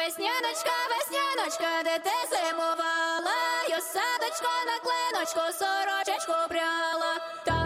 весняночка, весняночка, де ти зимувала, Йосадочко на клиночку, сорочечку пряла.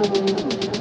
Música